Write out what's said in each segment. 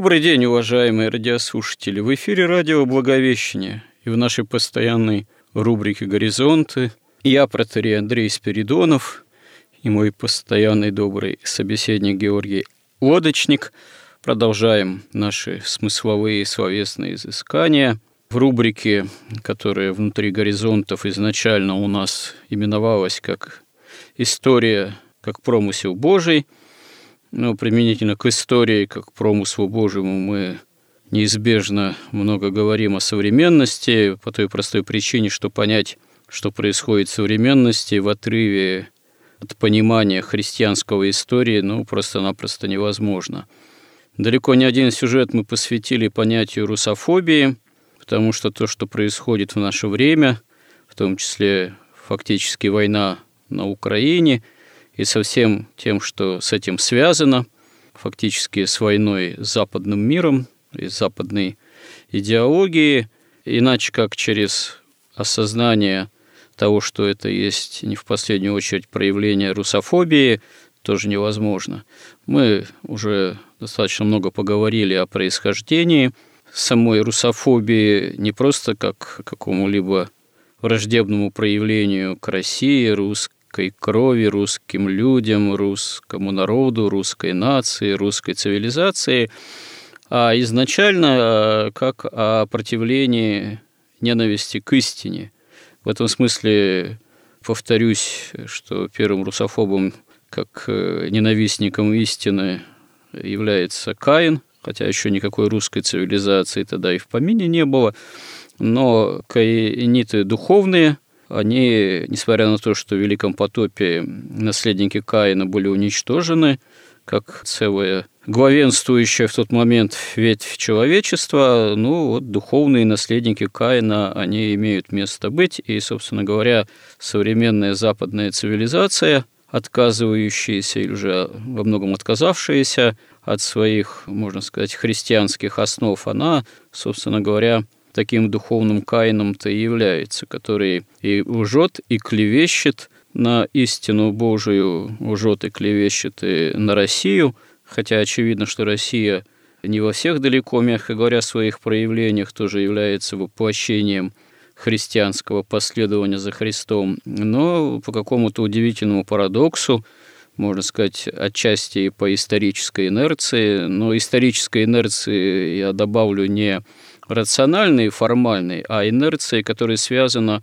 Добрый день, уважаемые радиослушатели! В эфире радио «Благовещение» и в нашей постоянной рубрике «Горизонты» я, протерей Андрей Спиридонов, и мой постоянный добрый собеседник Георгий Лодочник. Продолжаем наши смысловые словесные изыскания в рубрике, которая внутри горизонтов изначально у нас именовалась как «История как промысел Божий», но применительно к истории, как к промыслу Божьему, мы неизбежно много говорим о современности по той простой причине, что понять, что происходит в современности в отрыве от понимания христианского истории, ну, просто-напросто невозможно. Далеко не один сюжет мы посвятили понятию русофобии, потому что то, что происходит в наше время, в том числе фактически война на Украине – и со всем тем, что с этим связано, фактически с войной с западным миром и западной идеологией, иначе как через осознание того, что это есть не в последнюю очередь проявление русофобии, тоже невозможно. Мы уже достаточно много поговорили о происхождении самой русофобии не просто как какому-либо враждебному проявлению к России, русской русской крови, русским людям, русскому народу, русской нации, русской цивилизации, а изначально э, как о противлении ненависти к истине. В этом смысле повторюсь, что первым русофобом, как э, ненавистником истины, является Каин, хотя еще никакой русской цивилизации тогда и в помине не было, но каиниты духовные – они, несмотря на то, что в Великом потопе наследники Каина были уничтожены, как целая главенствующая в тот момент ветвь человечества, ну вот духовные наследники Каина, они имеют место быть, и, собственно говоря, современная западная цивилизация, отказывающаяся или уже во многом отказавшаяся от своих, можно сказать, христианских основ, она, собственно говоря, таким духовным Каином-то и является, который и лжет, и клевещет на истину Божию, лжет и клевещет и на Россию, хотя очевидно, что Россия не во всех далеко, мягко говоря, своих проявлениях тоже является воплощением христианского последования за Христом, но по какому-то удивительному парадоксу, можно сказать, отчасти по исторической инерции, но исторической инерции я добавлю не рациональной и формальной, а инерцией, которая связана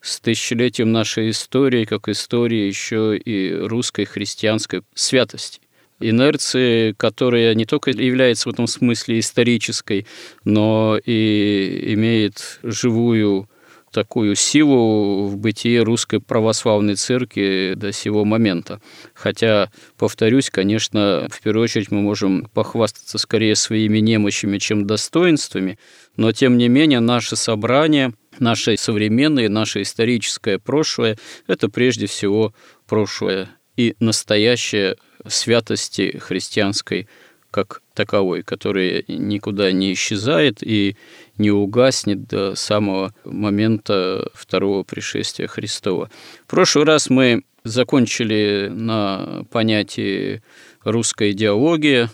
с тысячелетием нашей истории, как истории еще и русской христианской святости. Инерции, которая не только является в этом смысле исторической, но и имеет живую такую силу в бытии русской православной церкви до сего момента. Хотя, повторюсь, конечно, в первую очередь мы можем похвастаться скорее своими немощами, чем достоинствами, но тем не менее наше собрание, наше современное, наше историческое прошлое – это прежде всего прошлое и настоящее святости христианской как таковой, который никуда не исчезает и не угаснет до самого момента второго пришествия Христова. В прошлый раз мы закончили на понятии русская идеология,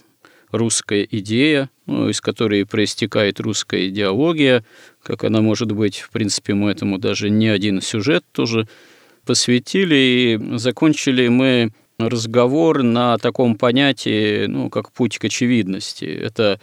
русская идея, ну, из которой проистекает русская идеология, как она может быть, в принципе, мы этому даже не один сюжет тоже посвятили, и закончили мы разговор на таком понятии, ну, как путь к очевидности. Это,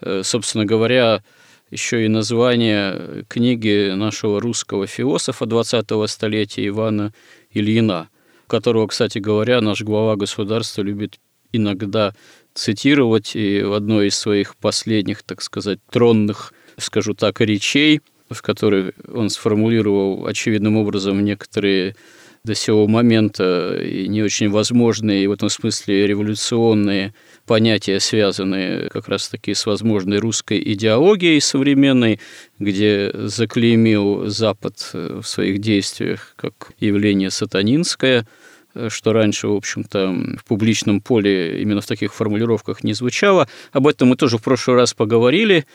э, собственно говоря, еще и название книги нашего русского философа 20-го столетия Ивана Ильина, которого, кстати говоря, наш глава государства любит иногда цитировать, и в одной из своих последних, так сказать, тронных, скажу так, речей, в которой он сформулировал очевидным образом некоторые до сего момента и не очень возможные, и в этом смысле революционные понятия, связанные как раз-таки с возможной русской идеологией современной, где заклеймил Запад в своих действиях как явление сатанинское – что раньше, в общем-то, в публичном поле именно в таких формулировках не звучало. Об этом мы тоже в прошлый раз поговорили,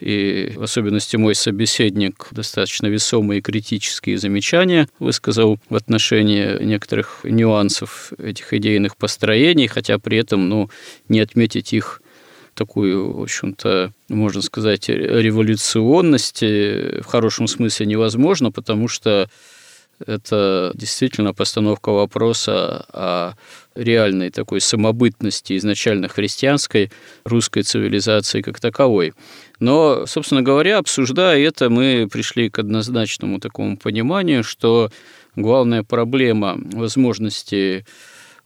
и в особенности мой собеседник достаточно весомые критические замечания высказал в отношении некоторых нюансов этих идейных построений, хотя при этом ну, не отметить их такую, в общем-то, можно сказать, революционность в хорошем смысле невозможно, потому что это действительно постановка вопроса о реальной такой самобытности изначально христианской русской цивилизации как таковой. Но, собственно говоря, обсуждая это, мы пришли к однозначному такому пониманию, что главная проблема возможности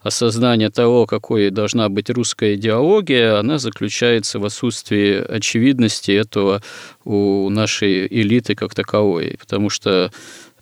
осознания того, какой должна быть русская идеология, она заключается в отсутствии очевидности этого у нашей элиты как таковой. Потому что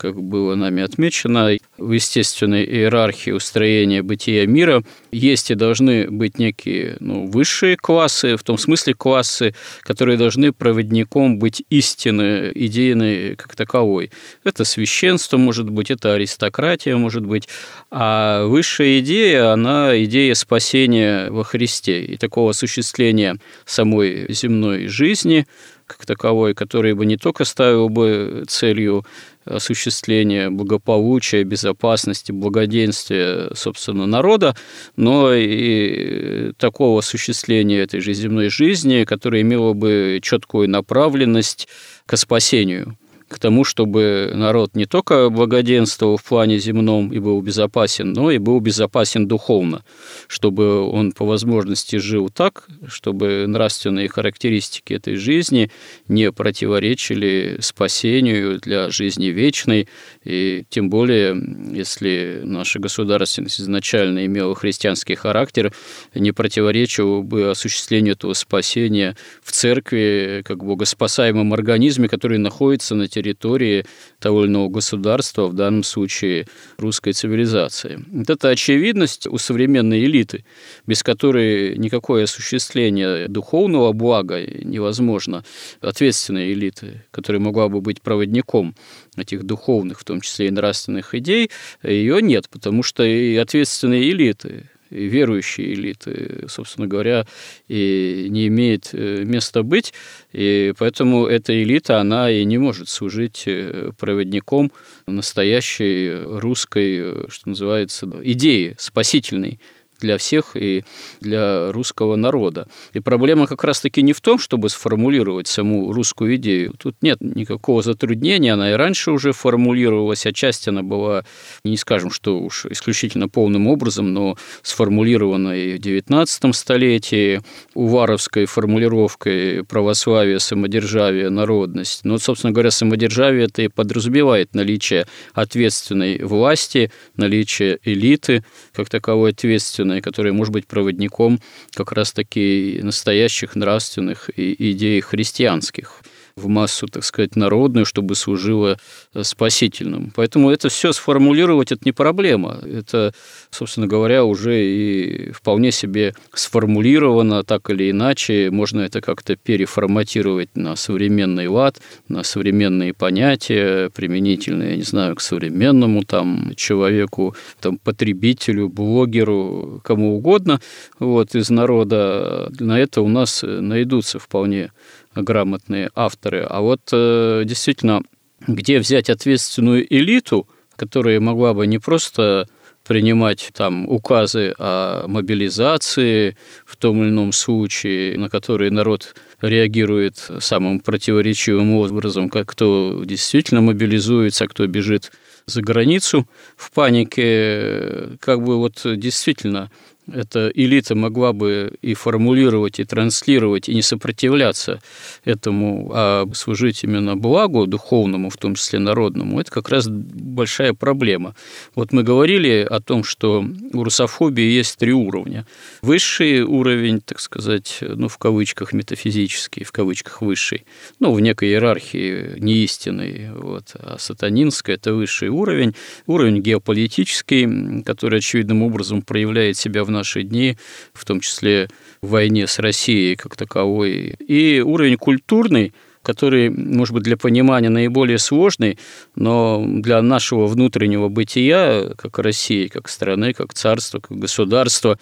как было нами отмечено, в естественной иерархии устроения бытия мира есть и должны быть некие ну, высшие классы, в том смысле классы, которые должны проводником быть истины идейной как таковой. Это священство, может быть, это аристократия, может быть. А высшая идея, она идея спасения во Христе и такого осуществления самой земной жизни как таковой, который бы не только ставил бы целью осуществления благополучия, безопасности, благоденствия, собственно, народа, но и такого осуществления этой же земной жизни, которое имело бы четкую направленность к спасению к тому, чтобы народ не только благоденствовал в плане земном и был безопасен, но и был безопасен духовно, чтобы он по возможности жил так, чтобы нравственные характеристики этой жизни не противоречили спасению для жизни вечной, и тем более, если наша государственность изначально имела христианский характер, не противоречил бы осуществлению этого спасения в церкви, как богоспасаемом организме, который находится на территории территории того или иного государства, в данном случае русской цивилизации. Вот эта очевидность у современной элиты, без которой никакое осуществление духовного блага невозможно, ответственной элиты, которая могла бы быть проводником этих духовных, в том числе и нравственных идей, ее нет, потому что и ответственные элиты, и верующие элиты, собственно говоря, и не имеет э, места быть. И поэтому эта элита, она и не может служить э, проводником настоящей русской, э, что называется, идеи спасительной для всех и для русского народа. И проблема как раз-таки не в том, чтобы сформулировать саму русскую идею. Тут нет никакого затруднения, она и раньше уже формулировалась, отчасти она была, не скажем, что уж исключительно полным образом, но сформулирована и в XIX столетии уваровской формулировкой православие, самодержавие, народность. Но, собственно говоря, самодержавие это и подразумевает наличие ответственной власти, наличие элиты, как таковой ответственной духовное, которое может быть проводником как раз-таки настоящих нравственных идей христианских в массу, так сказать, народную, чтобы служило э, спасительным. Поэтому это все сформулировать это не проблема. Это, собственно говоря, уже и вполне себе сформулировано так или иначе. Можно это как-то переформатировать на современный лад, на современные понятия, применительные, я не знаю, к современному там человеку, там, потребителю, блогеру, кому угодно вот, из народа. На это у нас найдутся вполне грамотные авторы. А вот э, действительно, где взять ответственную элиту, которая могла бы не просто принимать там указы о мобилизации в том или ином случае, на которые народ реагирует самым противоречивым образом, как кто действительно мобилизуется, а кто бежит за границу в панике, как бы вот действительно эта элита могла бы и формулировать, и транслировать, и не сопротивляться этому, а служить именно благу духовному, в том числе народному, это как раз большая проблема. Вот мы говорили о том, что у русофобии есть три уровня. Высший уровень, так сказать, ну, в кавычках метафизический, в кавычках высший, ну, в некой иерархии неистинной, вот, а сатанинская – это высший уровень, уровень геополитический, который очевидным образом проявляет себя в наши дни, в том числе в войне с Россией как таковой, и уровень культурный, который, может быть, для понимания наиболее сложный, но для нашего внутреннего бытия, как России, как страны, как царства, как государства,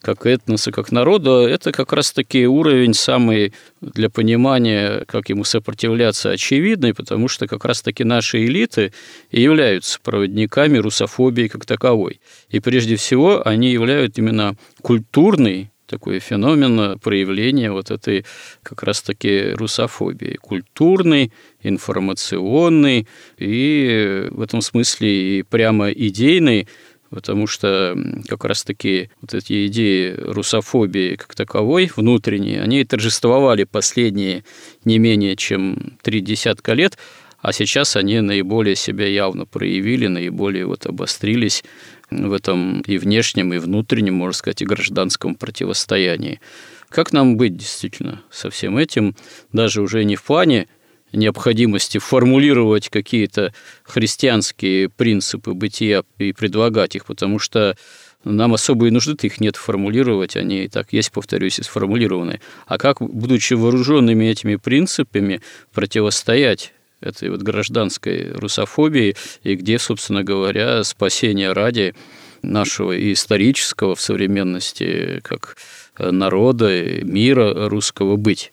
как этноса, как народа, это как раз-таки уровень самый для понимания, как ему сопротивляться, очевидный, потому что как раз-таки наши элиты и являются проводниками русофобии как таковой. И прежде всего они являются именно культурный такой феномен проявления вот этой как раз-таки русофобии. Культурный, информационный и в этом смысле и прямо идейный, потому что как раз-таки вот эти идеи русофобии как таковой, внутренние, они торжествовали последние не менее чем три десятка лет, а сейчас они наиболее себя явно проявили, наиболее вот обострились в этом и внешнем, и внутреннем, можно сказать, и гражданском противостоянии. Как нам быть действительно со всем этим, даже уже не в плане необходимости формулировать какие-то христианские принципы бытия и предлагать их, потому что нам особо и нужды их нет формулировать, они и так есть, повторюсь, и сформулированы. А как, будучи вооруженными этими принципами, противостоять этой вот гражданской русофобии, и где, собственно говоря, спасение ради нашего и исторического в современности, как народа, мира русского быть.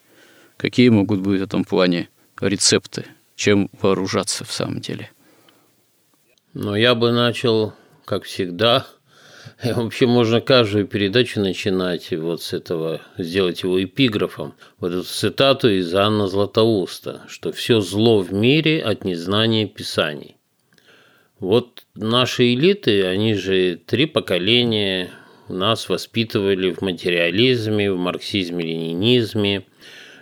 Какие могут быть в этом плане рецепты, чем вооружаться в самом деле. Но я бы начал, как всегда, Вообще можно каждую передачу начинать вот с этого, сделать его эпиграфом. Вот эту цитату из Анны Златоуста, что все зло в мире от незнания Писаний. Вот наши элиты, они же три поколения нас воспитывали в материализме, в марксизме-ленинизме –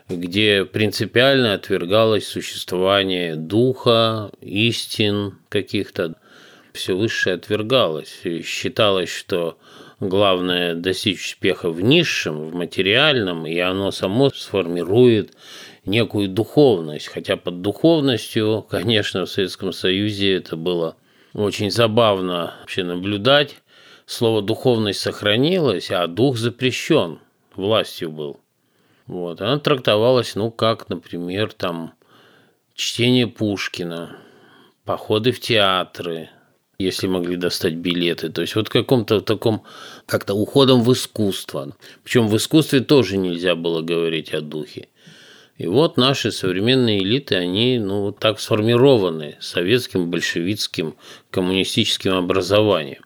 где принципиально отвергалось существование духа, истин каких-то. Все высшее отвергалось. И считалось, что главное достичь успеха в низшем, в материальном, и оно само сформирует некую духовность. Хотя под духовностью, конечно, в Советском Союзе это было очень забавно вообще наблюдать. Слово «духовность» сохранилось, а дух запрещен властью был. Вот, она трактовалась, ну, как, например, там, чтение Пушкина, походы в театры, если могли достать билеты. То есть вот каком-то таком, как-то уходом в искусство. Причем в искусстве тоже нельзя было говорить о духе. И вот наши современные элиты, они ну, так сформированы советским, большевистским, коммунистическим образованием.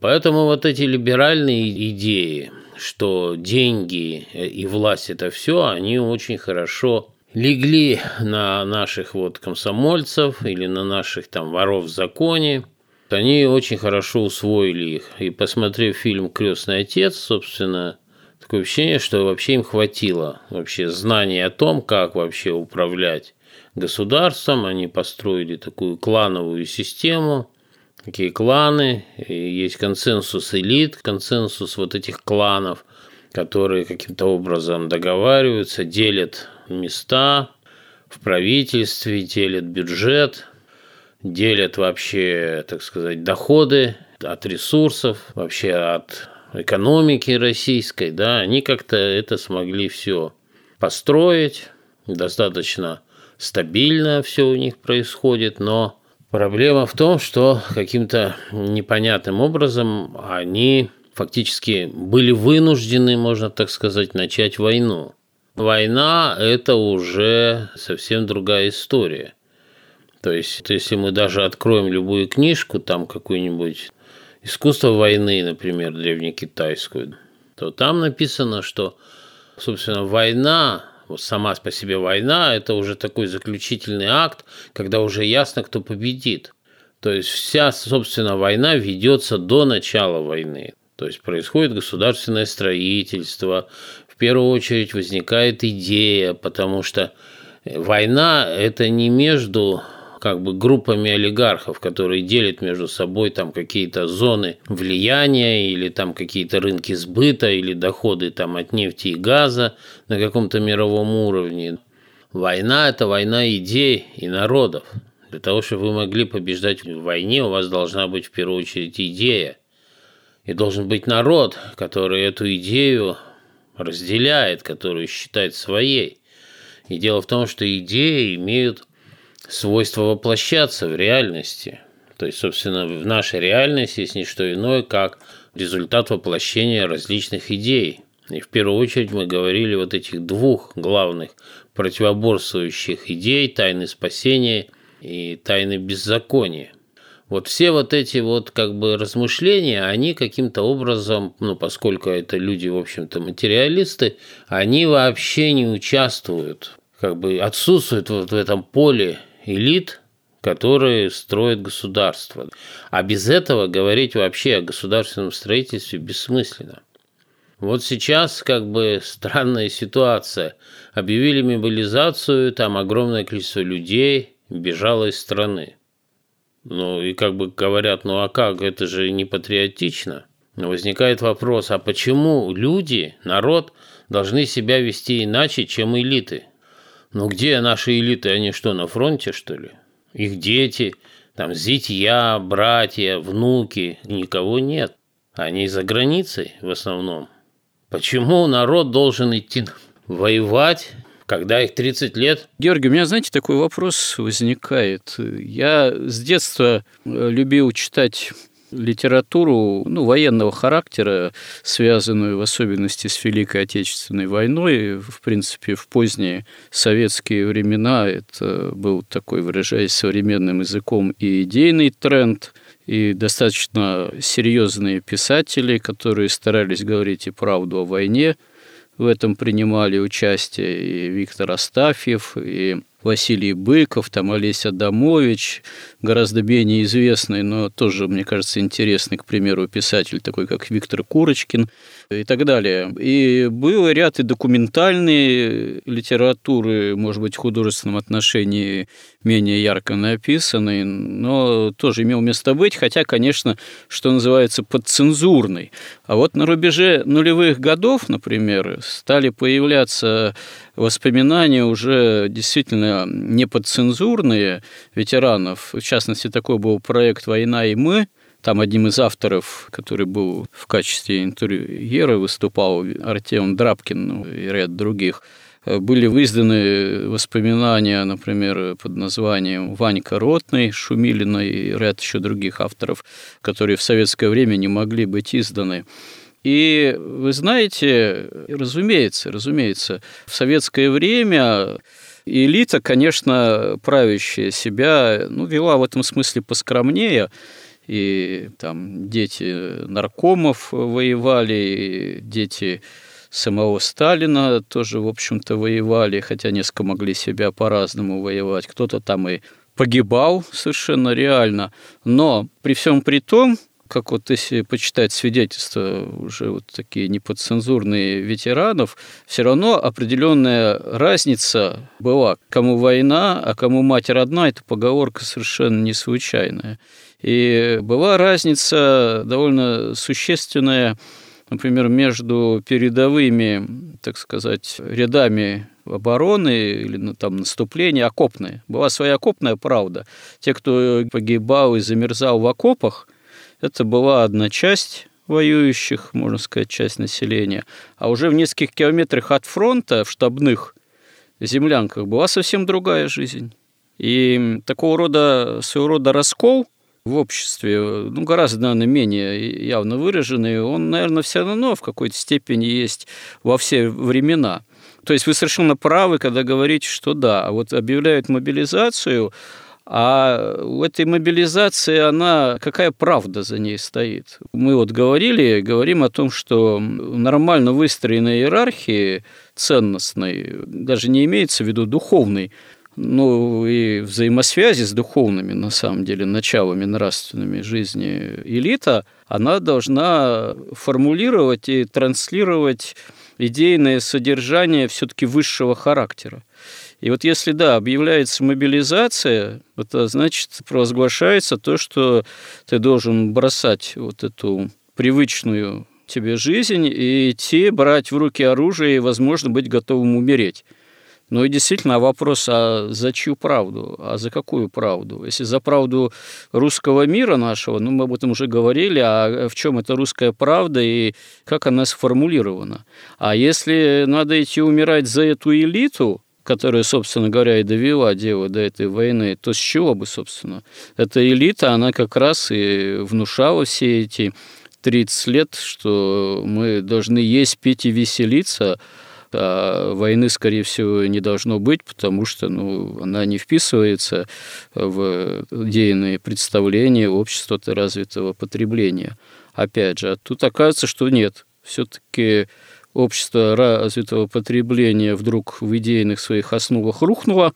Поэтому вот эти либеральные идеи, что деньги и власть – это все, они очень хорошо легли на наших вот комсомольцев или на наших там воров в законе. Они очень хорошо усвоили их. И посмотрев фильм «Крестный отец», собственно, такое ощущение, что вообще им хватило вообще знаний о том, как вообще управлять государством. Они построили такую клановую систему, такие кланы, есть консенсус элит, консенсус вот этих кланов, которые каким-то образом договариваются, делят места в правительстве, делят бюджет, делят вообще, так сказать, доходы от ресурсов, вообще от экономики российской, да, они как-то это смогли все построить, достаточно стабильно все у них происходит, но Проблема в том, что каким-то непонятным образом они фактически были вынуждены, можно так сказать, начать войну. Война – это уже совсем другая история. То есть, если мы даже откроем любую книжку, там какую-нибудь «Искусство войны», например, древнекитайскую, то там написано, что, собственно, война сама по себе война – это уже такой заключительный акт, когда уже ясно, кто победит. То есть вся, собственно, война ведется до начала войны. То есть происходит государственное строительство, в первую очередь возникает идея, потому что война – это не между как бы группами олигархов, которые делят между собой там какие-то зоны влияния или там какие-то рынки сбыта или доходы там от нефти и газа на каком-то мировом уровне. Война – это война идей и народов. Для того, чтобы вы могли побеждать в войне, у вас должна быть в первую очередь идея. И должен быть народ, который эту идею разделяет, которую считает своей. И дело в том, что идеи имеют свойство воплощаться в реальности. То есть, собственно, в нашей реальности есть не что иное, как результат воплощения различных идей. И в первую очередь мы говорили вот этих двух главных противоборствующих идей – тайны спасения и тайны беззакония. Вот все вот эти вот как бы размышления, они каким-то образом, ну, поскольку это люди, в общем-то, материалисты, они вообще не участвуют, как бы отсутствуют вот в этом поле элит, которые строят государство. А без этого говорить вообще о государственном строительстве бессмысленно. Вот сейчас как бы странная ситуация. Объявили мобилизацию, там огромное количество людей бежало из страны. Ну и как бы говорят, ну а как, это же не патриотично. Но возникает вопрос, а почему люди, народ, должны себя вести иначе, чем элиты? Ну где наши элиты, они что, на фронте, что ли? Их дети, там зятья, братья, внуки, никого нет. Они за границей в основном. Почему народ должен идти воевать когда их 30 лет? Георгий, у меня, знаете, такой вопрос возникает. Я с детства э, любил читать литературу ну, военного характера, связанную в особенности с Великой Отечественной войной. В принципе, в поздние советские времена это был такой, выражаясь современным языком, и идейный тренд, и достаточно серьезные писатели, которые старались говорить и правду о войне – в этом принимали участие и Виктор Астафьев, и Василий Быков, там Олеся Адамович, гораздо менее известный, но тоже, мне кажется, интересный, к примеру, писатель такой, как Виктор Курочкин и так далее. И был ряд и документальной литературы, может быть, в художественном отношении менее ярко написанной, но тоже имел место быть, хотя, конечно, что называется, подцензурный. А вот на рубеже нулевых годов, например, стали появляться воспоминания уже действительно не подцензурные ветеранов. В частности, такой был проект «Война и мы», там одним из авторов, который был в качестве интервьюера, выступал Артем Драбкин ну, и ряд других – были выизданы воспоминания, например, под названием «Ванька Ротный», Шумилина и ряд еще других авторов, которые в советское время не могли быть изданы. И вы знаете, разумеется, разумеется, в советское время элита, конечно, правящая себя, ну, вела в этом смысле поскромнее, и там дети наркомов воевали, и дети самого Сталина тоже, в общем-то, воевали, хотя несколько могли себя по-разному воевать. Кто-то там и погибал совершенно реально. Но при всем при том, как вот если почитать свидетельства уже вот такие неподцензурные ветеранов, все равно определенная разница была. Кому война, а кому мать родна, это поговорка совершенно не случайная. И была разница довольно существенная например, между передовыми, так сказать, рядами обороны или ну, там наступления окопные. Была своя окопная правда. Те, кто погибал и замерзал в окопах, это была одна часть воюющих, можно сказать, часть населения. А уже в нескольких километрах от фронта, в штабных землянках, была совсем другая жизнь. И такого рода, своего рода раскол – в обществе, ну, гораздо, наверное, менее явно выраженный, он, наверное, все равно в какой-то степени есть во все времена. То есть вы совершенно правы, когда говорите, что да, а вот объявляют мобилизацию, а у этой мобилизации, она, какая правда за ней стоит? Мы вот говорили, говорим о том, что нормально выстроенной иерархии ценностной, даже не имеется в виду духовной, ну и взаимосвязи с духовными, на самом деле, началами нравственными жизни элита, она должна формулировать и транслировать идейное содержание все-таки высшего характера. И вот если, да, объявляется мобилизация, это значит провозглашается то, что ты должен бросать вот эту привычную тебе жизнь и идти, брать в руки оружие и, возможно, быть готовым умереть. Ну и действительно вопрос, а за чью правду? А за какую правду? Если за правду русского мира нашего, ну мы об этом уже говорили, а в чем эта русская правда и как она сформулирована? А если надо идти умирать за эту элиту, которая, собственно говоря, и довела дело до этой войны, то с чего бы, собственно? Эта элита, она как раз и внушала все эти 30 лет, что мы должны есть, пить и веселиться, а войны, скорее всего, не должно быть, потому что ну, она не вписывается в идейные представления общества развитого потребления. Опять же, а тут оказывается, что нет. Все-таки общество развитого потребления вдруг в идейных своих основах рухнуло,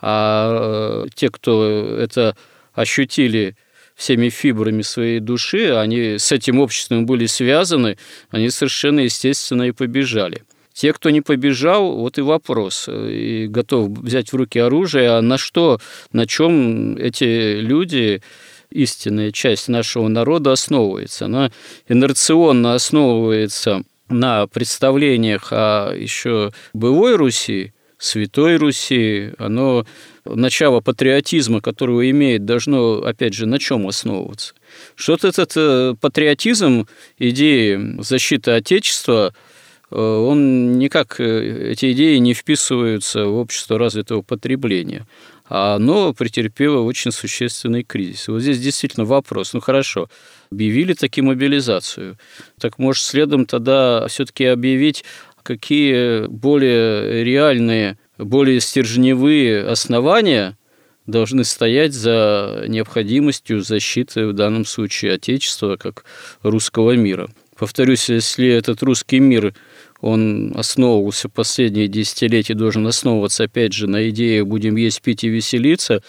а э, те, кто это ощутили всеми фибрами своей души, они с этим обществом были связаны, они совершенно естественно и побежали. Те, кто не побежал, вот и вопрос, и готов взять в руки оружие, а на что, на чем эти люди истинная часть нашего народа основывается. Она инерционно основывается на представлениях о еще былой Руси, Святой Руси, оно начало патриотизма, которого имеет, должно, опять же, на чем основываться? Что-то этот э, патриотизм, идеи защиты Отечества – Э, он никак, э, эти идеи не вписываются в общество развитого потребления. А оно претерпело очень существенный кризис. Вот здесь действительно вопрос. Ну хорошо, объявили таки мобилизацию. Так может следом тогда все-таки объявить, какие более реальные, более стержневые основания должны стоять за необходимостью защиты в данном случае Отечества как русского мира. Повторюсь, если этот русский мир он основывался последние десятилетия, должен основываться, опять же, на идее «будем есть, пить и веселиться»,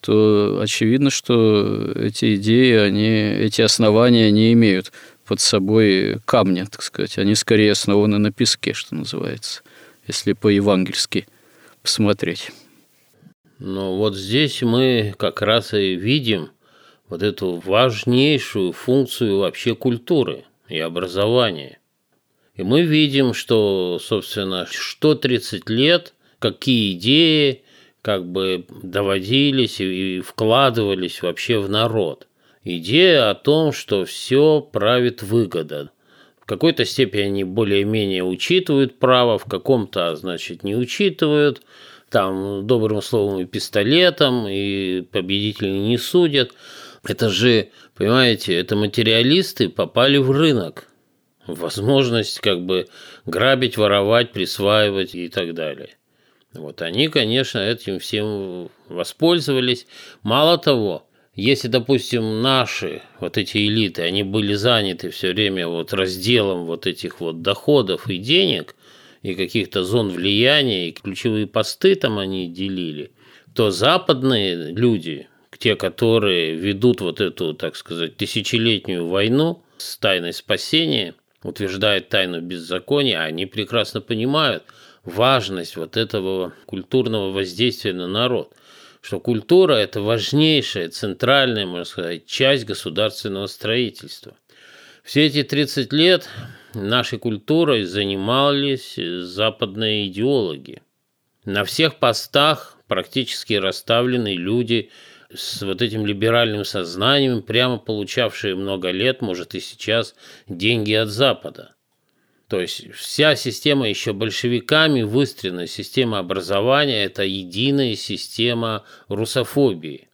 то очевидно, что эти идеи, они, эти основания не имеют под собой камня, так сказать. Они скорее основаны на песке, что называется, если по-евангельски посмотреть. Ну вот здесь мы как раз и видим вот эту важнейшую функцию вообще культуры и образования – и мы видим, что, собственно, что 30 лет, какие идеи как бы доводились и вкладывались вообще в народ. Идея о том, что все правит выгода. В какой-то степени они более-менее учитывают право, в каком-то, значит, не учитывают. Там добрым словом и пистолетом, и победителей не судят. Это же, понимаете, это материалисты попали в рынок возможность как бы грабить, воровать, присваивать и так далее. Вот они, конечно, этим всем воспользовались. Мало того, если, допустим, наши вот эти элиты, они были заняты все время вот разделом вот этих вот доходов и денег, и каких-то зон влияния, и ключевые посты там они делили, то западные люди, те, которые ведут вот эту, так сказать, тысячелетнюю войну с тайной спасения – утверждает тайну беззакония, они прекрасно понимают важность вот этого культурного воздействия на народ, что культура – это важнейшая, центральная, можно сказать, часть государственного строительства. Все эти 30 лет нашей культурой занимались западные идеологи. На всех постах практически расставлены люди – с вот этим либеральным сознанием, прямо получавшие много лет, может и сейчас, деньги от Запада. То есть вся система еще большевиками выстроена, система образования – это единая система русофобии.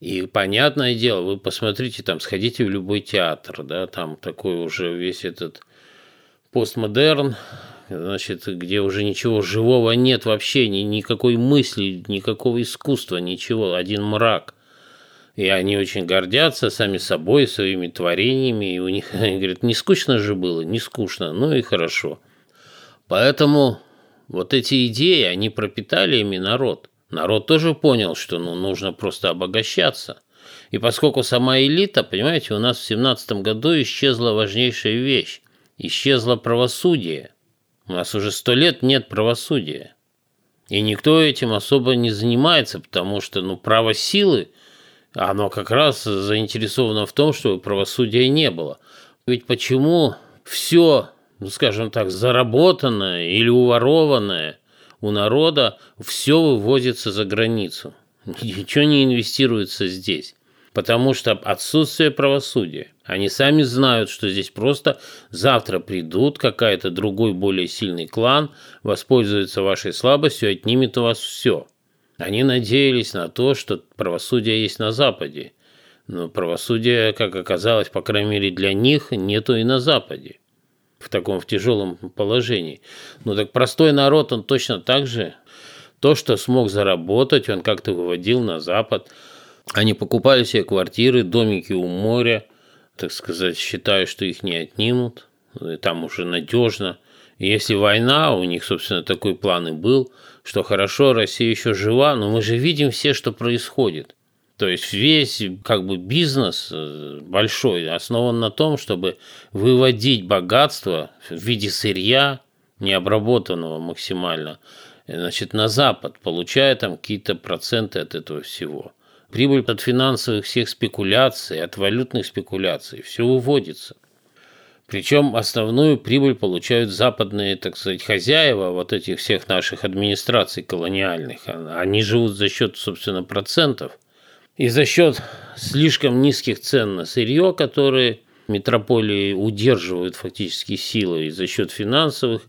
И понятное дело, вы посмотрите, там, сходите в любой театр, да, там такой уже весь этот постмодерн, значит, где уже ничего живого нет вообще, ни, никакой мысли, никакого искусства, ничего, один мрак. И они очень гордятся сами собой, своими творениями, и у них, они говорят, не скучно же было, не скучно, ну и хорошо. Поэтому вот эти идеи, они пропитали ими народ. Народ тоже понял, что ну, нужно просто обогащаться. И поскольку сама элита, понимаете, у нас в 17 году исчезла важнейшая вещь. Исчезло правосудие. У нас уже сто лет нет правосудия. И никто этим особо не занимается, потому что ну, право силы, оно как раз заинтересовано в том, чтобы правосудия не было. Ведь почему все, ну, скажем так, заработанное или уворованное у народа, все вывозится за границу? Ничего не инвестируется здесь потому что отсутствие правосудия. Они сами знают, что здесь просто завтра придут, какая-то другой более сильный клан, воспользуется вашей слабостью, отнимет у вас все. Они надеялись на то, что правосудие есть на Западе. Но правосудия, как оказалось, по крайней мере для них, нету и на Западе. В таком в тяжелом положении. Ну так простой народ, он точно так же. То, что смог заработать, он как-то выводил на Запад – они покупали себе квартиры, домики у моря, так сказать, считая, что их не отнимут, и там уже надежно. Если война, у них, собственно, такой план и был, что хорошо, Россия еще жива, но мы же видим все, что происходит. То есть весь как бы бизнес э, большой основан на том, чтобы выводить богатство в виде сырья, необработанного максимально, значит, на Запад, получая там какие-то проценты от этого всего. Прибыль от финансовых всех спекуляций, от валютных спекуляций, все выводится. Причем основную прибыль получают западные, так сказать, хозяева вот этих всех наших администраций колониальных. Они живут за счет, собственно, процентов. И за счет слишком низких цен на сырье, которые метрополии удерживают фактически силой, за счет финансовых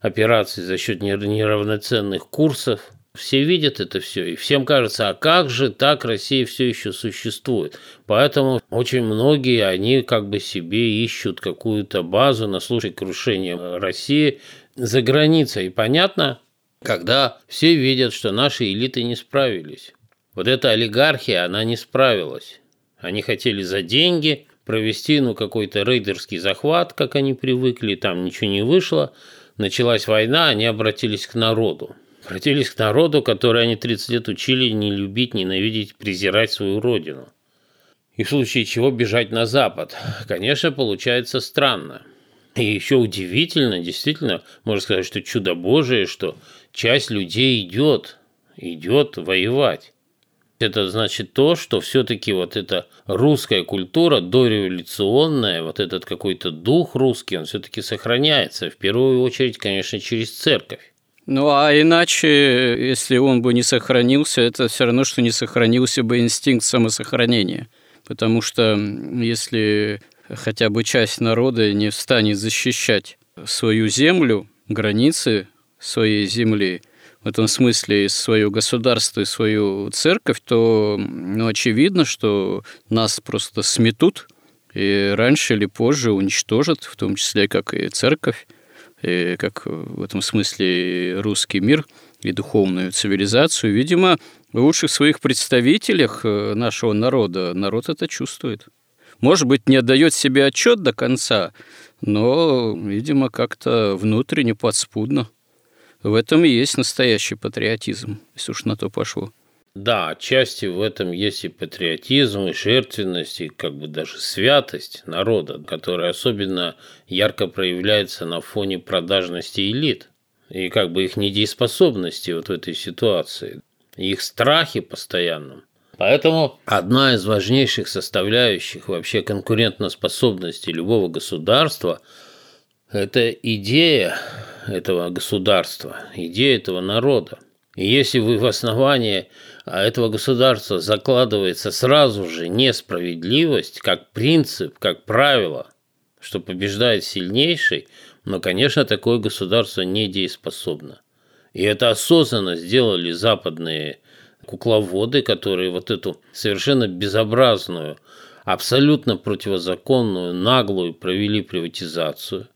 операций, за счет неравноценных курсов – все видят это все, и всем кажется, а как же так Россия все еще существует? Поэтому очень многие, они как бы себе ищут какую-то базу на случай крушения России за границей. И понятно, когда все видят, что наши элиты не справились. Вот эта олигархия, она не справилась. Они хотели за деньги провести ну, какой-то рейдерский захват, как они привыкли, там ничего не вышло. Началась война, они обратились к народу. Обратились к народу, который они 30 лет учили не любить, ненавидеть, презирать свою родину. И в случае чего бежать на Запад. Конечно, получается странно. И еще удивительно, действительно, можно сказать, что чудо Божие, что часть людей идет, идет воевать. Это значит то, что все-таки вот эта русская культура дореволюционная, вот этот какой-то дух русский, он все-таки сохраняется. В первую очередь, конечно, через церковь. Ну а иначе, если он бы не сохранился, это все равно, что не сохранился бы инстинкт самосохранения. Потому что если хотя бы часть народа не встанет защищать свою землю, границы своей земли, в этом смысле свое государство и свою церковь, то ну, очевидно, что нас просто сметут и раньше или позже уничтожат, в том числе как и церковь как в этом смысле русский мир и духовную цивилизацию, видимо, в лучших своих представителях э, нашего народа народ это чувствует. Может быть, не отдает себе отчет до конца, но, видимо, как-то внутренне подспудно. В этом и есть настоящий патриотизм, если уж на то пошло. Да, отчасти в этом есть и патриотизм, и жертвенность, и как бы даже святость народа, которая особенно ярко проявляется на фоне продажности элит и как бы их недееспособности вот в этой ситуации, их страхи постоянном. Поэтому одна из важнейших составляющих вообще конкурентоспособности любого государства – это идея этого государства, идея этого народа. И если вы в основании а этого государства закладывается сразу же несправедливость как принцип, как правило, что побеждает сильнейший, но, конечно, такое государство недееспособно. И это осознанно сделали западные кукловоды, которые вот эту совершенно безобразную, абсолютно противозаконную, наглую провели приватизацию.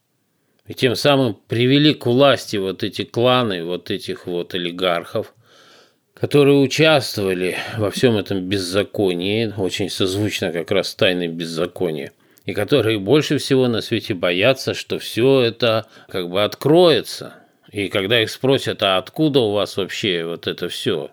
И тем самым привели к власти вот эти кланы, вот этих вот олигархов, которые участвовали во всем этом беззаконии, очень созвучно как раз тайной беззакония, и которые больше всего на свете боятся, что все это как бы откроется. И когда их спросят, а откуда у вас вообще вот это все?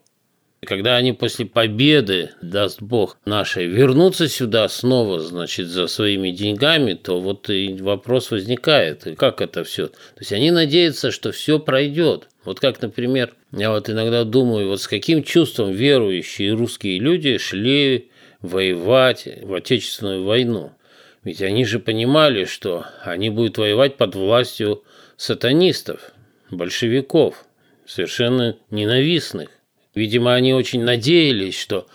Когда они после победы, даст Бог нашей, вернутся сюда снова, значит, за своими деньгами, то вот и вопрос возникает, как это все. То есть они надеются, что все пройдет. Вот как, например, я вот иногда думаю, вот с каким чувством верующие русские люди шли воевать в Отечественную войну. Ведь они же понимали, что они будут воевать под властью сатанистов, большевиков, совершенно ненавистных. Видимо, они очень надеялись, что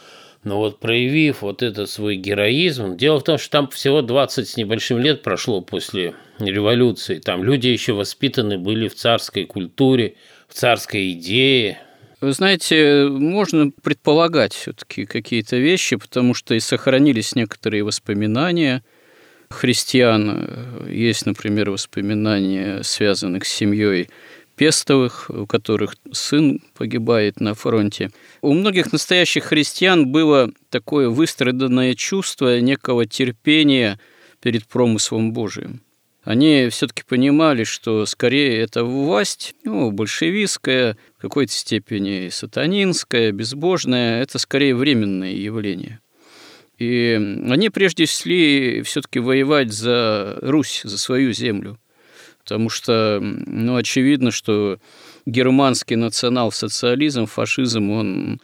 но вот проявив вот этот свой героизм, дело в том, что там всего 20 с небольшим лет прошло после революции, там люди еще воспитаны были в царской культуре, в царской идее. Вы знаете, можно предполагать все-таки какие-то вещи, потому что и сохранились некоторые воспоминания христиан. Есть, например, воспоминания, связанных с семьей Пестовых, у которых сын погибает на фронте. У многих настоящих христиан было такое выстраданное чувство некого терпения перед промыслом Божиим. Они все-таки понимали, что скорее это власть, ну, большевистская, в какой-то степени сатанинская, безбожная, это скорее временное явление. И они прежде шли все-таки воевать за Русь, за свою землю – потому что, ну, очевидно, что германский национал-социализм, фашизм, он,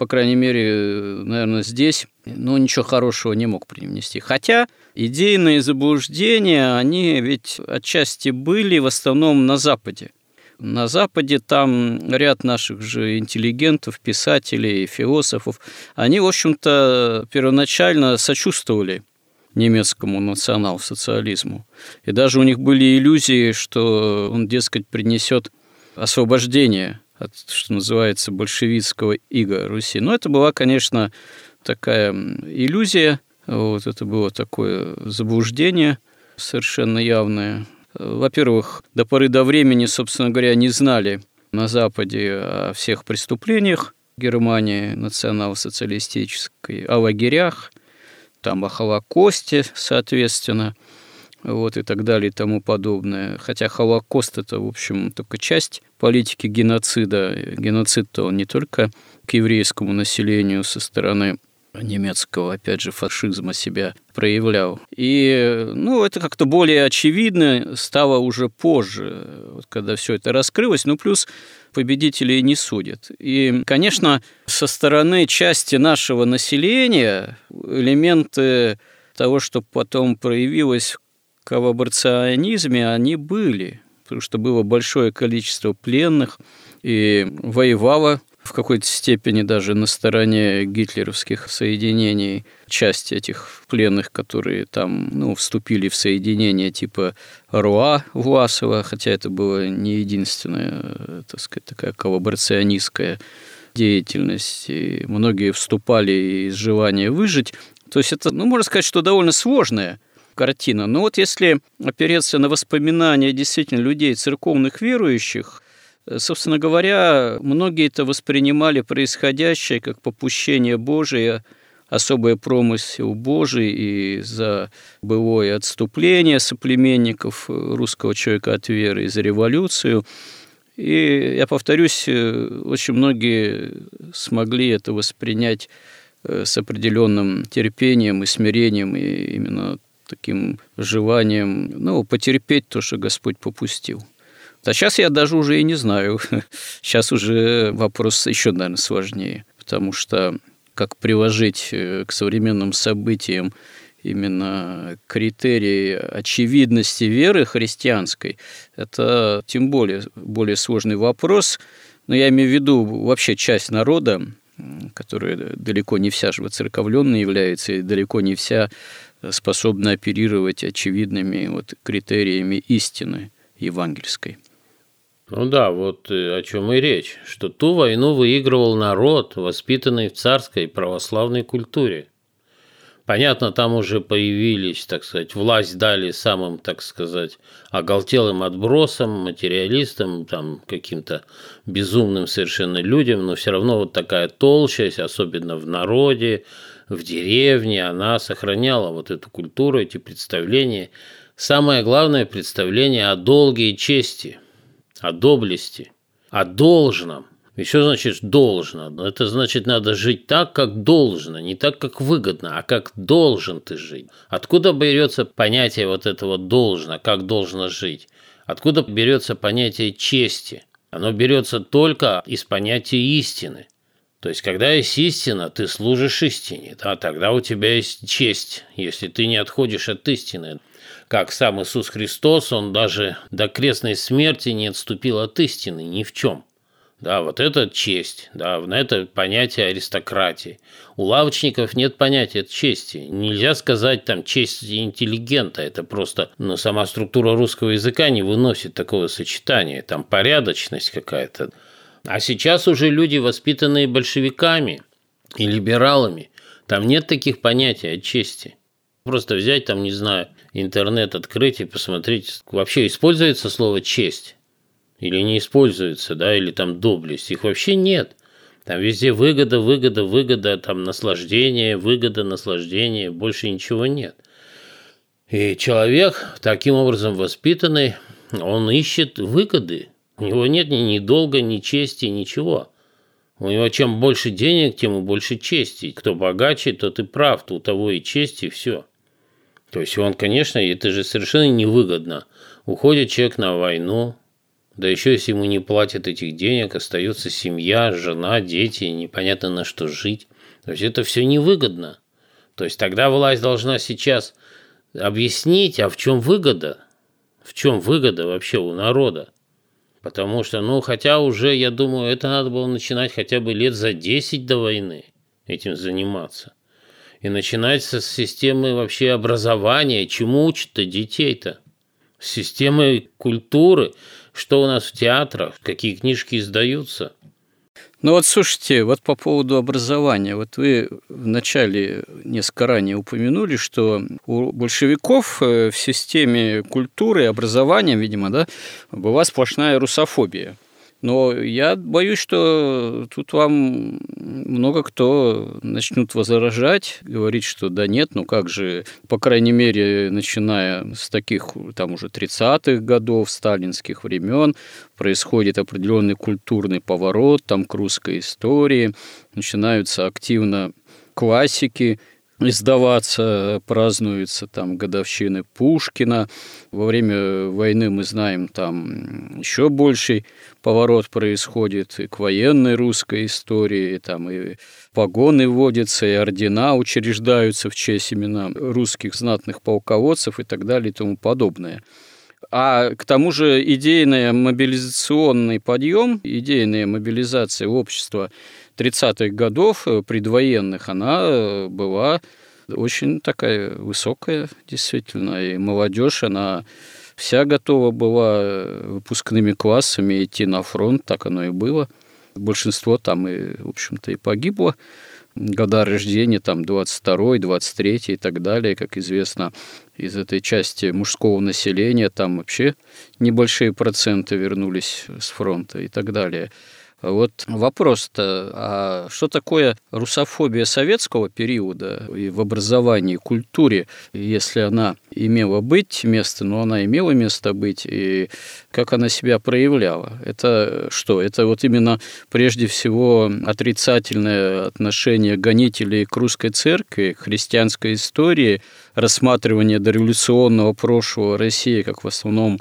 по крайней мере, наверное, здесь, ну, ничего хорошего не мог принести. Хотя идейные заблуждения, они ведь отчасти были в основном на Западе. На Западе там ряд наших же интеллигентов, писателей, философов, они, в общем-то, первоначально сочувствовали немецкому национал-социализму. И даже у них были иллюзии, что он, дескать, принесет освобождение от, что называется, большевистского ига Руси. Но это была, конечно, такая иллюзия, вот это было такое заблуждение совершенно явное. Во-первых, до поры до времени, собственно говоря, не знали на Западе о всех преступлениях Германии национал-социалистической, о лагерях, там о Холокосте, соответственно, вот и так далее и тому подобное. Хотя Холокост – это, в общем, только часть политики геноцида. Геноцид-то он не только к еврейскому населению со стороны немецкого, опять же, фашизма себя проявлял. И, ну, это как-то более очевидно стало уже позже, вот когда все это раскрылось. Ну, плюс победителей не судят. И, конечно, со стороны части нашего населения элементы того, что потом проявилось в коллаборационизме, они были, что было большое количество пленных, и воевало в какой-то степени даже на стороне гитлеровских соединений часть этих пленных, которые там ну, вступили в соединение типа РУА Власова, хотя это было не единственная, так сказать, такая коллаборационистская деятельность. И многие вступали из желания выжить. То есть это, ну, можно сказать, что довольно сложная картина. Но вот если опереться на воспоминания действительно людей, церковных верующих, Собственно говоря, многие это воспринимали происходящее как попущение Божие, особое промысел Божий и за былое отступление соплеменников русского человека от веры, и за революцию. И, я повторюсь, очень многие смогли это воспринять э, с определенным терпением и смирением, и именно таким желанием ну, потерпеть то, что Господь попустил. А сейчас я даже уже и не знаю. Сейчас уже вопрос еще, наверное, сложнее, потому что как приложить э, к современным событиям именно критерии очевидности веры христианской, это тем более, более сложный вопрос. Но я имею в виду вообще часть народа, которая далеко не вся же воцерковленная является, и далеко не вся способна оперировать очевидными вот критериями истины евангельской. Ну да, вот э, о чем и речь, что ту войну выигрывал народ, воспитанный в царской православной культуре. Понятно, там уже появились, так сказать, власть дали самым, так сказать, оголтелым отбросам, материалистам, там, каким-то безумным совершенно людям, но все равно вот такая толщность, особенно в народе, в деревне, она сохраняла вот эту культуру, эти представления. Самое главное – представление о долге и чести – о доблести, о должном. И что значит должно? Это значит, надо жить так, как должно, не так, как выгодно, а как должен ты жить. Откуда берется понятие вот этого должно, как должно жить? Откуда берется понятие чести? Оно берется только из понятия истины. То есть, когда есть истина, ты служишь истине, да, тогда у тебя есть честь, если ты не отходишь от истины. Как сам Иисус Христос, он даже до крестной смерти не отступил от истины ни в чем. Да, вот это честь, да, на это понятие аристократии. У лавочников нет понятия чести. Нельзя сказать там честь интеллигента. Это просто, ну, сама структура русского языка не выносит такого сочетания. Там порядочность какая-то. А сейчас уже люди, воспитанные большевиками и либералами, там нет таких понятий о чести. Просто взять там, не знаю, интернет открыть и посмотреть, вообще используется слово «честь» или не используется, да, или там доблесть. Их вообще нет. Там везде выгода, выгода, выгода, там наслаждение, выгода, наслаждение, больше ничего нет. И человек, таким образом воспитанный, он ищет выгоды, у него нет ни, ни долга, ни чести, ничего. У него чем больше денег, тем и больше чести. Кто богаче, тот и прав, то у того и честь, и все. То есть он, конечно, это же совершенно невыгодно. Уходит человек на войну, да еще если ему не платят этих денег, остается семья, жена, дети, непонятно на что жить. То есть это все невыгодно. То есть тогда власть должна сейчас объяснить, а в чем выгода? В чем выгода вообще у народа? Потому что, ну, хотя уже, я думаю, это надо было начинать хотя бы лет за 10 до войны этим заниматься. И начинать со системы вообще образования. Чему учат-то детей-то? С системы культуры. Что у нас в театрах? Какие книжки издаются? Ну вот слушайте, вот по поводу образования. Вот вы вначале несколько ранее упомянули, что у большевиков э, в системе культуры и образования, видимо, да, была сплошная русофобия. Но я боюсь, что тут вам много кто начнут возражать, говорить, что да нет, ну как же, по крайней мере, начиная с таких там уже 30-х годов, сталинских времен, происходит определенный культурный поворот там к русской истории, начинаются активно классики издаваться, празднуются там годовщины Пушкина. Во время войны мы знаем, там еще больший поворот происходит и к военной русской истории, и там и погоны вводятся, и ордена учреждаются в честь имена русских знатных полководцев и так далее и тому подобное. А к тому же идейный мобилизационный подъем, идейная мобилизация общества 30-х годов э, предвоенных, она э, была очень такая высокая, действительно, и молодежь, она вся готова была э, выпускными классами идти на фронт, так оно и было. Большинство там и, в общем-то, и погибло. Года рождения там 22 23 и так далее, как известно, из этой части мужского населения там вообще небольшие проценты вернулись с фронта и так далее. Вот вопрос-то, а что такое русофобия советского периода и в образовании, культуре, если она имела быть место, но она имела место быть, и как она себя проявляла? Это что? Это вот именно прежде всего отрицательное отношение гонителей к русской церкви, к христианской истории, рассматривание дореволюционного прошлого России как в основном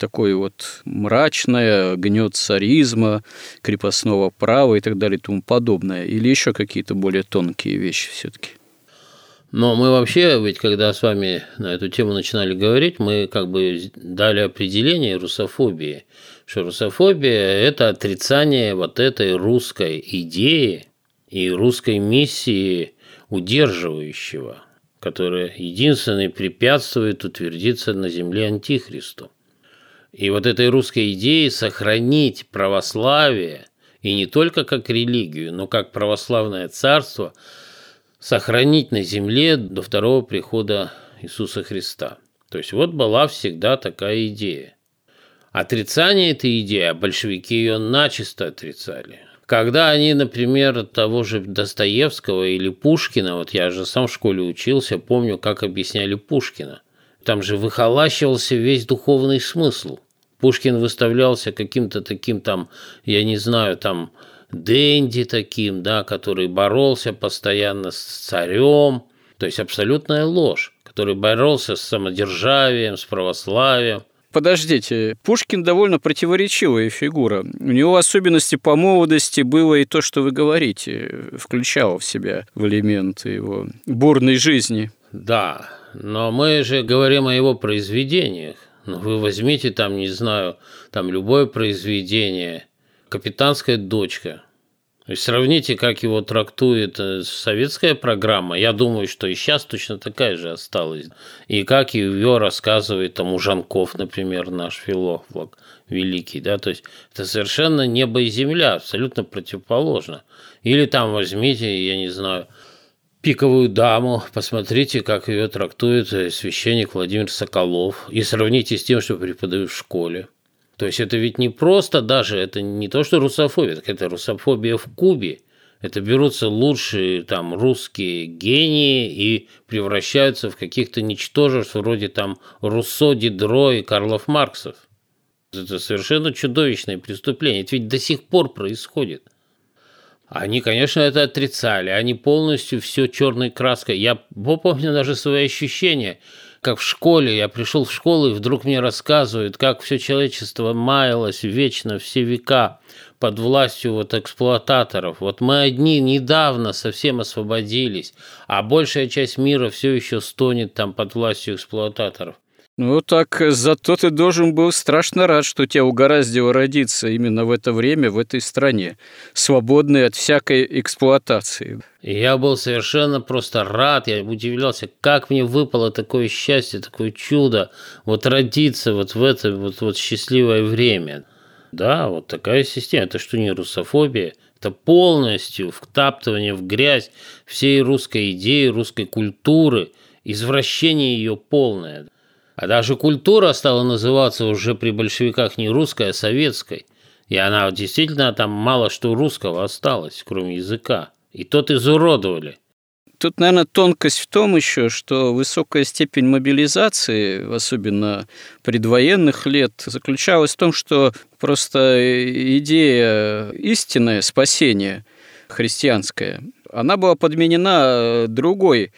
такое вот мрачное, гнет царизма, крепостного права и так далее и тому подобное? Или еще какие-то более тонкие вещи все-таки? Но мы вообще, ведь когда с вами на эту тему начинали говорить, мы как бы дали определение русофобии, что русофобия – это отрицание вот этой русской идеи и русской миссии удерживающего, которая единственный препятствует утвердиться на земле антихристу. И вот этой русской идеи сохранить православие, и не только как религию, но как православное царство, сохранить на земле до второго прихода Иисуса Христа. То есть вот была всегда такая идея. Отрицание этой идеи, а большевики ее начисто отрицали. Когда они, например, того же Достоевского или Пушкина, вот я же сам в школе учился, помню, как объясняли Пушкина – там же выхолащивался весь духовный смысл. Пушкин выставлялся каким-то таким там, я не знаю, там денди таким, да, который боролся постоянно с царем. То есть абсолютная ложь, который боролся с самодержавием, с православием. Подождите, Пушкин довольно противоречивая фигура. У него особенности по молодости было и то, что вы говорите, включало в себя в элементы его бурной жизни. Да, но мы же говорим о его произведениях. Ну, вы возьмите там, не знаю, там любое произведение, «Капитанская дочка», есть сравните, как его трактует э, советская программа. Я думаю, что и сейчас точно такая же осталась. И как ее рассказывает там Ужанков, например, наш филолог великий. Да? То есть это совершенно небо и земля, абсолютно противоположно. Или там возьмите, я не знаю, пиковую даму, посмотрите, как ее трактует э, священник Владимир Соколов, и сравните с тем, что преподают в школе. То есть это ведь не просто даже, это не то, что русофобия, так это русофобия в Кубе. Это берутся лучшие там русские гении и превращаются в каких-то ничтожеств вроде там Руссо, Дидро и Карлов Марксов. Это совершенно чудовищное преступление. Это ведь до сих пор происходит. Они, конечно, это отрицали. Они полностью все черной краской. Я помню даже свои ощущения – как в школе. Я пришел в школу, и вдруг мне рассказывают, как все человечество маялось вечно, все века под властью вот эксплуататоров. Вот мы одни недавно совсем освободились, а большая часть мира все еще стонет там под властью эксплуататоров. Ну так зато ты должен был страшно рад, что тебя угораздило родиться именно в это время в этой стране, свободной от всякой эксплуатации. Я был совершенно просто рад, я удивлялся, как мне выпало такое счастье, такое чудо, вот родиться вот в это вот, вот счастливое время. Да, вот такая система. Это что не русофобия? Это полностью втаптывание в грязь всей русской идеи, русской культуры, извращение ее полное. А даже культура стала называться уже при большевиках не русской, а советской. И она действительно там мало что русского осталось, кроме языка. И тот изуродовали. Тут, наверное, тонкость в том еще, что высокая степень мобилизации, особенно предвоенных лет, заключалась в том, что просто идея истинное спасение христианское, она была подменена другой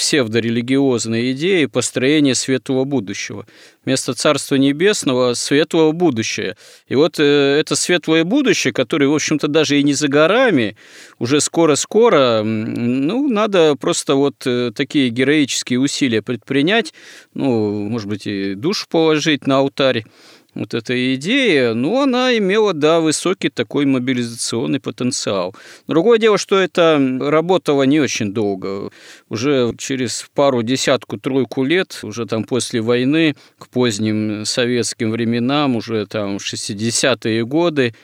псевдорелигиозные идеи построения светлого будущего. Вместо Царства Небесного – светлого будущее. И вот э, это светлое будущее, которое, в общем-то, даже и не за горами, уже скоро-скоро, ну, надо просто вот э, такие героические усилия предпринять, ну, может быть, и душу положить на алтарь, вот эта идея, ну, она имела, да, высокий такой мобилизационный потенциал. Другое дело, что это работало не очень долго. Уже через пару десятку-тройку лет, уже там после войны, к поздним советским временам, уже там 60-е годы,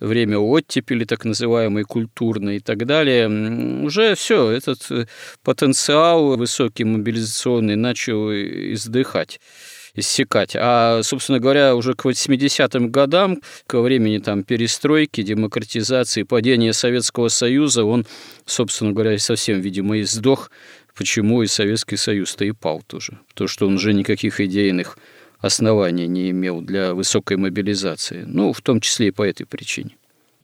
время оттепели, так называемой, культурной и так далее, уже все, этот потенциал высокий мобилизационный начал издыхать иссякать. А, собственно говоря, уже к 80-м годам, к времени там перестройки, демократизации, падения Советского Союза, он, собственно говоря, совсем, видимо, и сдох. Почему и Советский Союз-то и пал тоже. То, что он уже никаких идейных оснований не имел для высокой мобилизации. Ну, в том числе и по этой причине.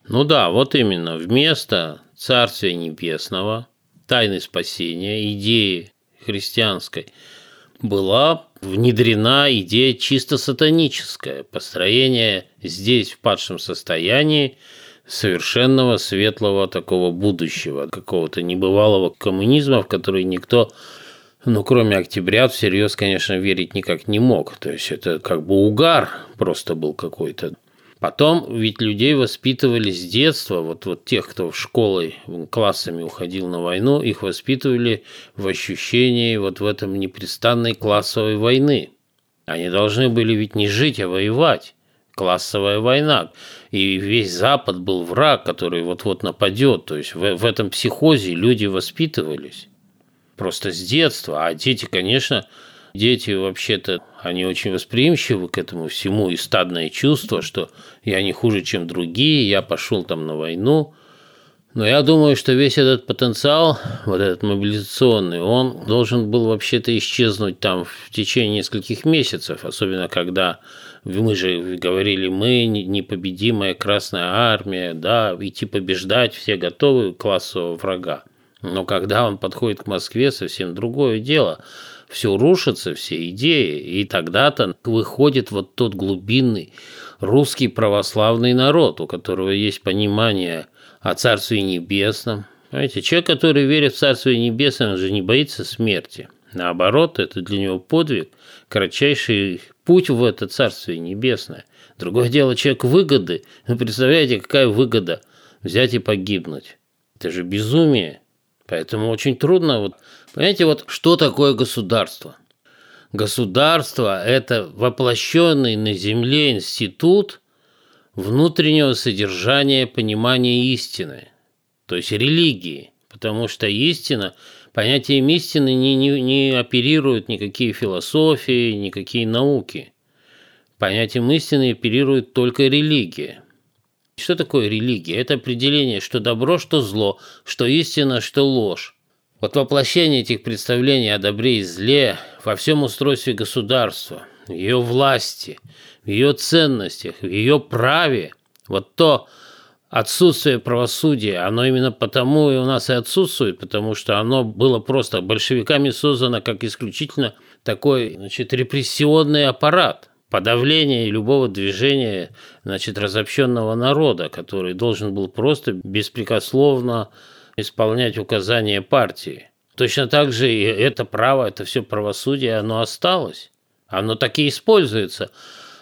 Ну да, вот именно. Вместо Царствия Небесного, тайны спасения, идеи христианской была внедрена идея чисто сатаническая, построение здесь в падшем состоянии совершенного светлого такого будущего, какого-то небывалого коммунизма, в который никто, ну, кроме октябрят, всерьез, конечно, верить никак не мог. То есть это как бы угар просто был какой-то. Потом ведь людей воспитывали с детства, вот, вот тех, кто в школы классами уходил на войну, их воспитывали в ощущении вот в этом непрестанной классовой войны. Они должны были ведь не жить, а воевать. Классовая война. И весь Запад был враг, который вот-вот нападет. То есть в, в этом психозе люди воспитывались. Просто с детства. А дети, конечно, Дети вообще-то, они очень восприимчивы к этому всему, и стадное чувство, что я не хуже, чем другие, я пошел там на войну. Но я думаю, что весь этот потенциал, вот этот мобилизационный, он должен был вообще-то исчезнуть там в течение нескольких месяцев, особенно когда мы же говорили, мы непобедимая Красная Армия, да, идти побеждать, все готовы классового врага. Но когда он подходит к Москве, совсем другое дело. Все рушится, все идеи, и тогда-то выходит вот тот глубинный русский православный народ, у которого есть понимание о Царстве Небесном. Понимаете, человек, который верит в Царствие Небесное, он же не боится смерти. Наоборот, это для него подвиг, кратчайший путь в это Царствие Небесное. Другое дело, человек выгоды. Вы представляете, какая выгода взять и погибнуть? Это же безумие. Поэтому очень трудно. Вот, понимаете, вот что такое государство? Государство – это воплощенный на земле институт внутреннего содержания понимания истины, то есть религии, потому что истина, понятием истины не, не, не оперируют никакие философии, никакие науки. Понятием истины оперирует только религия. Что такое религия? Это определение, что добро, что зло, что истина, что ложь. Вот воплощение этих представлений о добре и зле во всем устройстве государства, в ее власти, в ее ценностях, в ее праве, вот то отсутствие правосудия, оно именно потому и у нас и отсутствует, потому что оно было просто большевиками создано как исключительно такой значит, репрессионный аппарат, подавление любого движения значит, разобщенного народа, который должен был просто беспрекословно исполнять указания партии. Точно так же и это право, это все правосудие, оно осталось. Оно так и используется.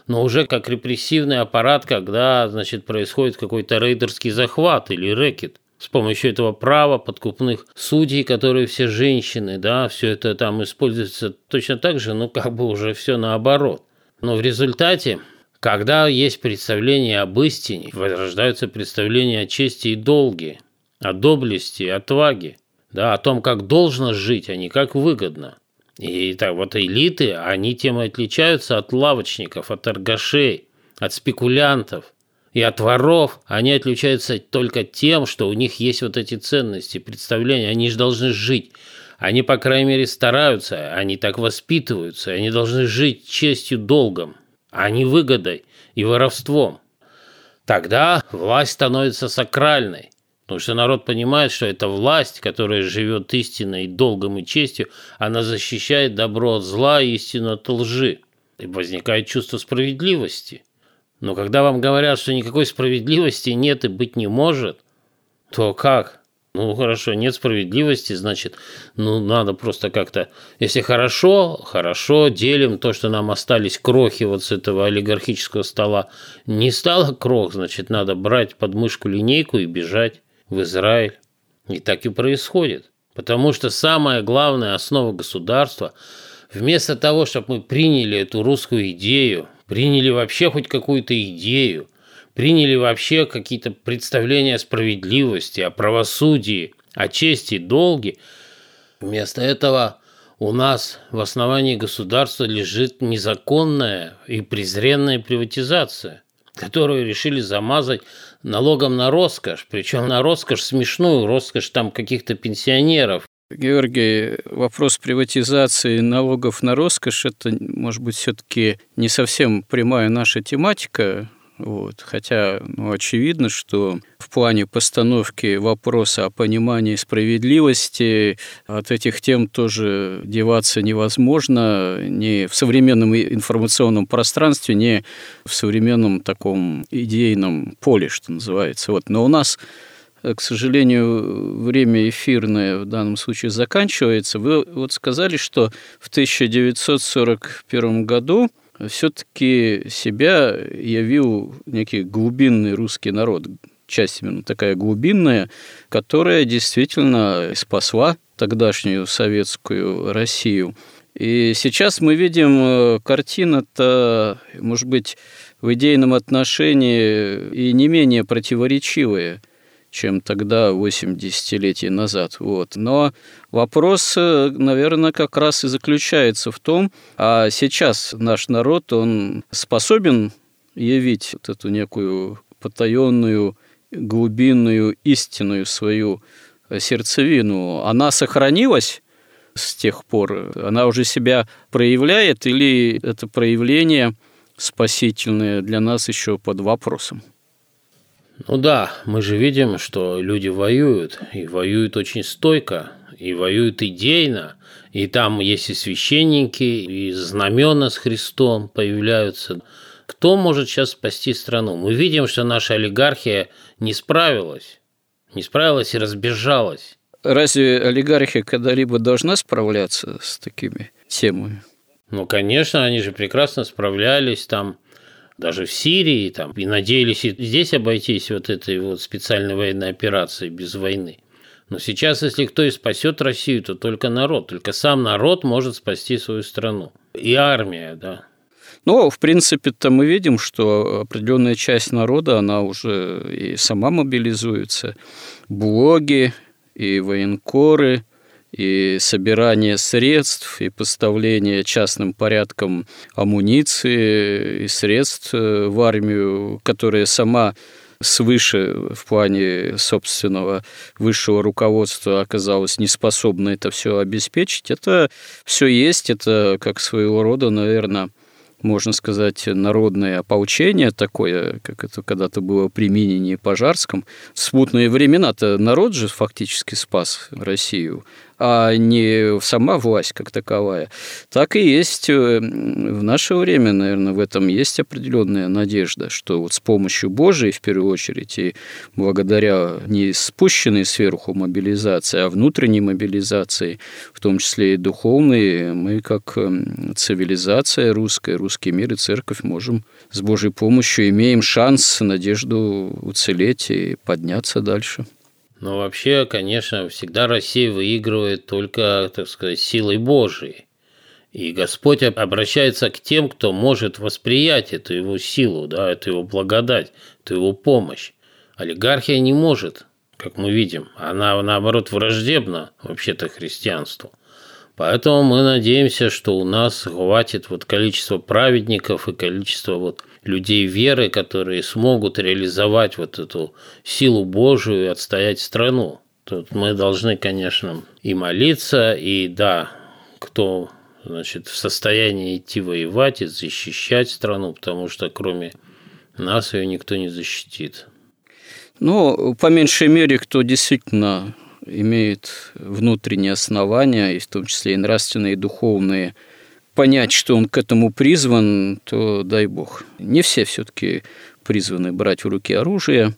Но уже как репрессивный аппарат, когда значит, происходит какой-то рейдерский захват или рэкет с помощью этого права подкупных судей, которые все женщины, да, все это там используется точно так же, ну как бы уже все наоборот. Но в результате, когда есть представление об истине, возрождаются представления о чести и долге, о доблести, отваге, да, о том, как должно жить, а не как выгодно. И так вот элиты, они тем и отличаются от лавочников, от торгашей, от спекулянтов и от воров. Они отличаются только тем, что у них есть вот эти ценности, представления, они же должны жить. Они, по крайней мере, стараются, они так воспитываются, они должны жить честью, долгом, а не выгодой и воровством. Тогда власть становится сакральной, Потому что народ понимает, что эта власть, которая живет истиной, долгом и честью, она защищает добро от зла, истину от лжи. И возникает чувство справедливости. Но когда вам говорят, что никакой справедливости нет и быть не может, то как? Ну хорошо, нет справедливости, значит, ну надо просто как-то, если хорошо, хорошо, делим то, что нам остались крохи вот с этого олигархического стола. Не стало крох, значит, надо брать под мышку линейку и бежать в Израиль. И так и происходит. Потому что самая главная основа государства, вместо того, чтобы мы приняли эту русскую идею, приняли вообще хоть какую-то идею, приняли вообще какие-то представления о справедливости, о правосудии, о чести, долге, вместо этого у нас в основании государства лежит незаконная и презренная приватизация, которую решили замазать налогом на роскошь, причем на роскошь смешную, роскошь там каких-то пенсионеров. Георгий, вопрос приватизации налогов на роскошь – это, может быть, все-таки не совсем прямая наша тематика, вот. Хотя ну, очевидно, что в плане постановки вопроса о понимании справедливости от этих тем тоже деваться невозможно ни в современном информационном пространстве, ни в современном таком идейном поле, что называется. Вот. Но у нас к сожалению, время эфирное в данном случае заканчивается. Вы вот сказали, что в 1941 году все-таки себя явил некий глубинный русский народ, часть именно такая глубинная, которая действительно спасла тогдашнюю советскую Россию. И сейчас мы видим э, картина-то, может быть, в идейном отношении и не менее противоречивая чем тогда, 8 десятилетий назад. Вот. Но вопрос, э, наверное, как раз и заключается в том, а сейчас наш народ, он способен явить вот эту некую потаенную глубинную истинную свою сердцевину, она сохранилась с тех пор? Она уже себя проявляет или это проявление спасительное для нас еще под вопросом? Ну да, мы же видим, что люди воюют, и воюют очень стойко, и воюют идейно, и там есть и священники, и знамена с Христом появляются. Кто может сейчас спасти страну? Мы видим, что наша олигархия не справилась, не справилась и разбежалась. Разве олигархия когда-либо должна справляться с такими темами? Ну, конечно, они же прекрасно справлялись там даже в Сирии, там, и надеялись и здесь обойтись вот этой вот специальной военной операцией без войны. Но сейчас, если кто и спасет Россию, то только народ. Только сам народ может спасти свою страну. И армия, да. Но, в принципе-то мы видим, что определенная часть народа, она уже и сама мобилизуется. Блоги и военкоры, и собирание средств, и поставление частным порядком амуниции и средств э, в армию, которая сама свыше в плане собственного высшего руководства оказалось не способна это все обеспечить, это все есть, это как своего рода, наверное, можно сказать, народное ополчение такое, как это когда-то было при Минине и Пожарском. В смутные времена-то народ же фактически спас Россию а не сама власть как таковая, так и есть э, в наше время, наверное, в этом есть определенная надежда, что вот с помощью Божией, в первую очередь, и благодаря не спущенной сверху мобилизации, а внутренней мобилизации, в том числе и духовной, мы как эм, цивилизация русская, русский мир и церковь можем с Божьей помощью имеем шанс, надежду уцелеть и подняться дальше. Но вообще, конечно, всегда Россия выигрывает только, так сказать, силой Божией. И Господь обращается к тем, кто может восприять эту его силу, да, эту его благодать, эту его помощь. Олигархия не может, как мы видим. Она, наоборот, враждебна вообще-то христианству. Поэтому мы надеемся, что у нас хватит вот количества праведников и количества вот людей веры, которые смогут реализовать вот эту силу Божию и отстоять страну. Тут мы должны, конечно, и молиться, и да, кто значит, в состоянии идти воевать и защищать страну, потому что кроме нас ее никто не защитит. Ну, по меньшей мере, кто действительно имеет внутренние основания, и в том числе и нравственные, и духовные – понять, что он к этому призван, то дай бог. Не все все-таки призваны брать в руки оружие.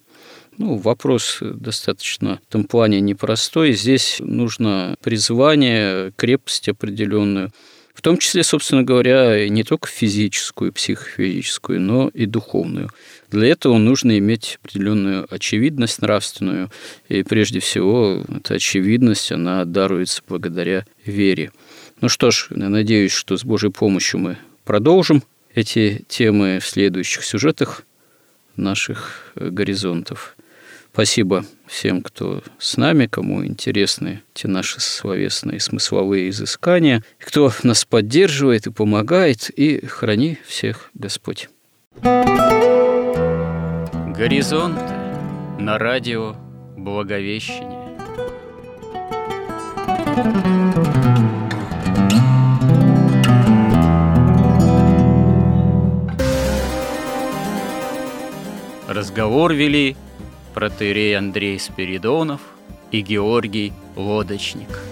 Ну, вопрос достаточно в этом плане непростой. Здесь нужно призвание, крепость определенную, в том числе, собственно говоря, не только физическую, психофизическую, но и духовную. Для этого нужно иметь определенную очевидность нравственную, и прежде всего эта очевидность, она даруется благодаря вере. Ну что ж, я надеюсь, что с Божьей помощью мы продолжим эти темы в следующих сюжетах наших горизонтов. Спасибо всем, кто с нами, кому интересны те наши словесные смысловые изыскания, кто нас поддерживает и помогает, и храни всех Господь. Горизонт на радио Благовещение. Разговор вели протерей Андрей Спиридонов и Георгий Лодочник –